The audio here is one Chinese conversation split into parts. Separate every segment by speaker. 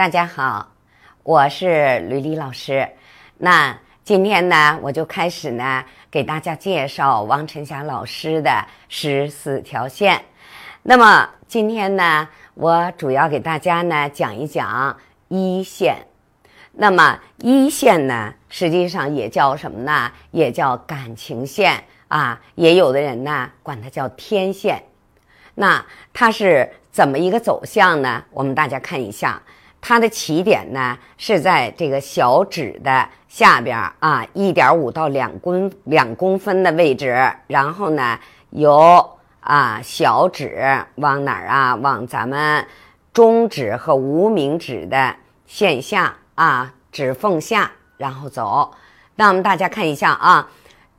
Speaker 1: 大家好，我是吕丽老师。那今天呢，我就开始呢，给大家介绍王晨霞老师的十四条线。那么今天呢，我主要给大家呢讲一讲一线。那么一线呢，实际上也叫什么呢？也叫感情线啊，也有的人呢管它叫天线。那它是怎么一个走向呢？我们大家看一下。它的起点呢是在这个小指的下边啊，一点五到两公两公分的位置，然后呢由啊小指往哪儿啊？往咱们中指和无名指的线下啊指缝下，然后走。那我们大家看一下啊，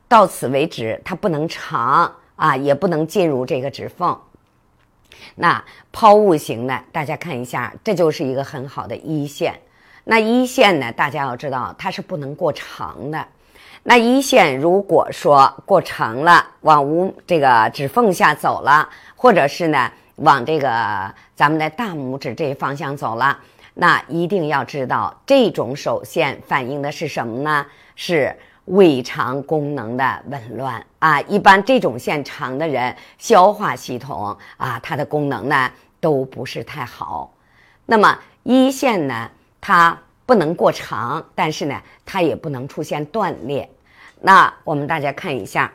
Speaker 1: 到此为止，它不能长啊，也不能进入这个指缝。那抛物型的，大家看一下，这就是一个很好的一线。那一线呢，大家要知道它是不能过长的。那一线如果说过长了，往无这个指缝下走了，或者是呢往这个咱们的大拇指这方向走了，那一定要知道这种手线反映的是什么呢？是。胃肠功能的紊乱啊，一般这种线长的人，消化系统啊，它的功能呢都不是太好。那么一线呢，它不能过长，但是呢，它也不能出现断裂。那我们大家看一下，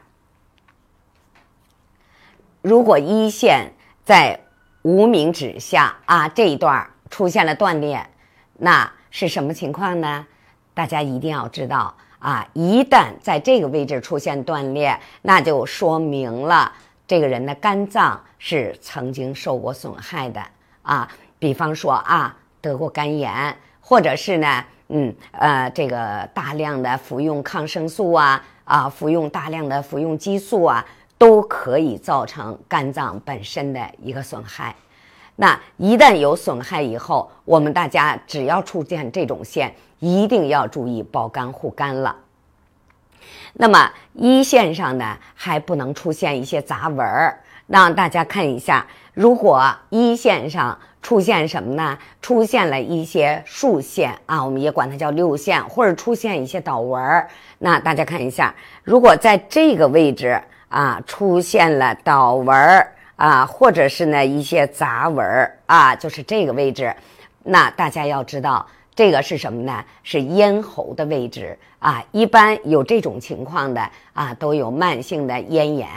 Speaker 1: 如果一线在无名指下啊这一段出现了断裂，那是什么情况呢？大家一定要知道。啊，一旦在这个位置出现断裂，那就说明了这个人的肝脏是曾经受过损害的啊。比方说啊，得过肝炎，或者是呢，嗯呃，这个大量的服用抗生素啊啊，服用大量的服用激素啊，都可以造成肝脏本身的一个损害。那一旦有损害以后，我们大家只要出现这种线。一定要注意保肝护肝了。那么一线上呢，还不能出现一些杂纹儿。让大家看一下，如果一线上出现什么呢？出现了一些竖线啊，我们也管它叫六线，或者出现一些倒纹儿。那大家看一下，如果在这个位置啊出现了倒纹儿啊，或者是呢一些杂纹儿啊，就是这个位置，那大家要知道。这个是什么呢？是咽喉的位置啊。一般有这种情况的啊，都有慢性的咽炎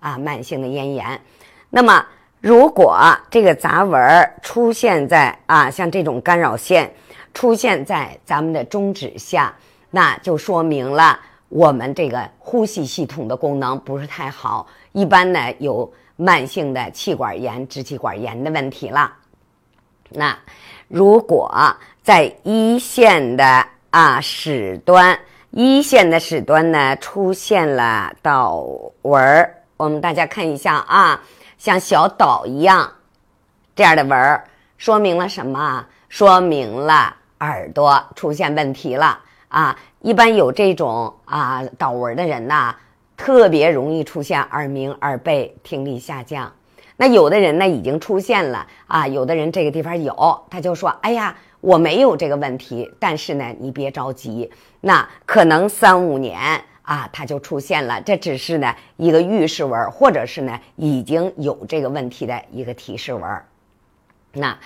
Speaker 1: 啊，慢性的咽炎。那么，如果这个杂纹出现在啊，像这种干扰线出现在咱们的中指下，那就说明了我们这个呼吸系统的功能不是太好，一般呢有慢性的气管炎、支气管炎的问题了。那如果在一线的啊始端，一线的始端呢出现了倒纹儿，我们大家看一下啊，像小岛一样这样的纹儿，说明了什么？说明了耳朵出现问题了啊！一般有这种啊倒纹的人呐，特别容易出现耳鸣、耳背、听力下降。那有的人呢已经出现了啊，有的人这个地方有，他就说：“哎呀。”我没有这个问题，但是呢，你别着急，那可能三五年啊，它就出现了。这只是呢一个预示纹，或者是呢已经有这个问题的一个提示纹。那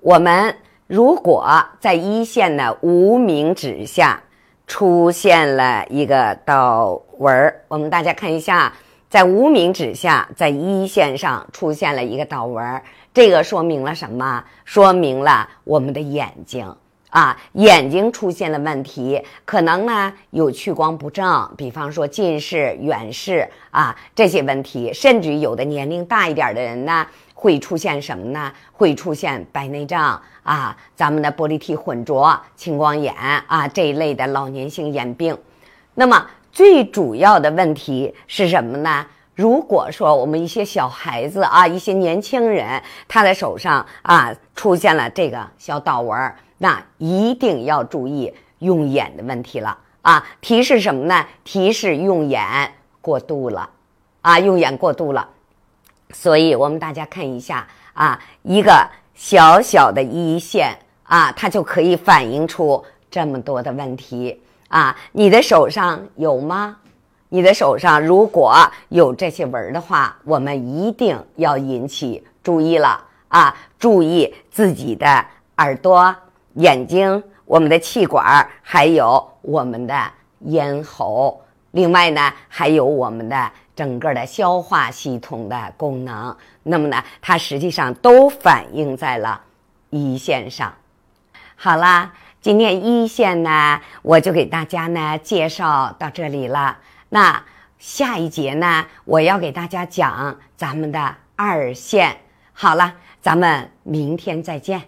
Speaker 1: 我们如果在一线的无名指下出现了一个倒纹，我们大家看一下，在无名指下，在一线上出现了一个倒纹。这个说明了什么？说明了我们的眼睛啊，眼睛出现了问题，可能呢有屈光不正，比方说近视、远视啊这些问题，甚至有的年龄大一点的人呢，会出现什么呢？会出现白内障啊，咱们的玻璃体混浊、青光眼啊这一类的老年性眼病。那么最主要的问题是什么呢？如果说我们一些小孩子啊，一些年轻人，他的手上啊出现了这个小倒纹，那一定要注意用眼的问题了啊！提示什么呢？提示用眼过度了啊，用眼过度了。所以我们大家看一下啊，一个小小的一线啊，它就可以反映出这么多的问题啊。你的手上有吗？你的手上如果有这些纹的话，我们一定要引起注意了啊！注意自己的耳朵、眼睛、我们的气管，还有我们的咽喉。另外呢，还有我们的整个的消化系统的功能。那么呢，它实际上都反映在了胰腺上。好啦，今天一线呢，我就给大家呢介绍到这里了。那下一节呢，我要给大家讲咱们的二线。好了，咱们明天再见。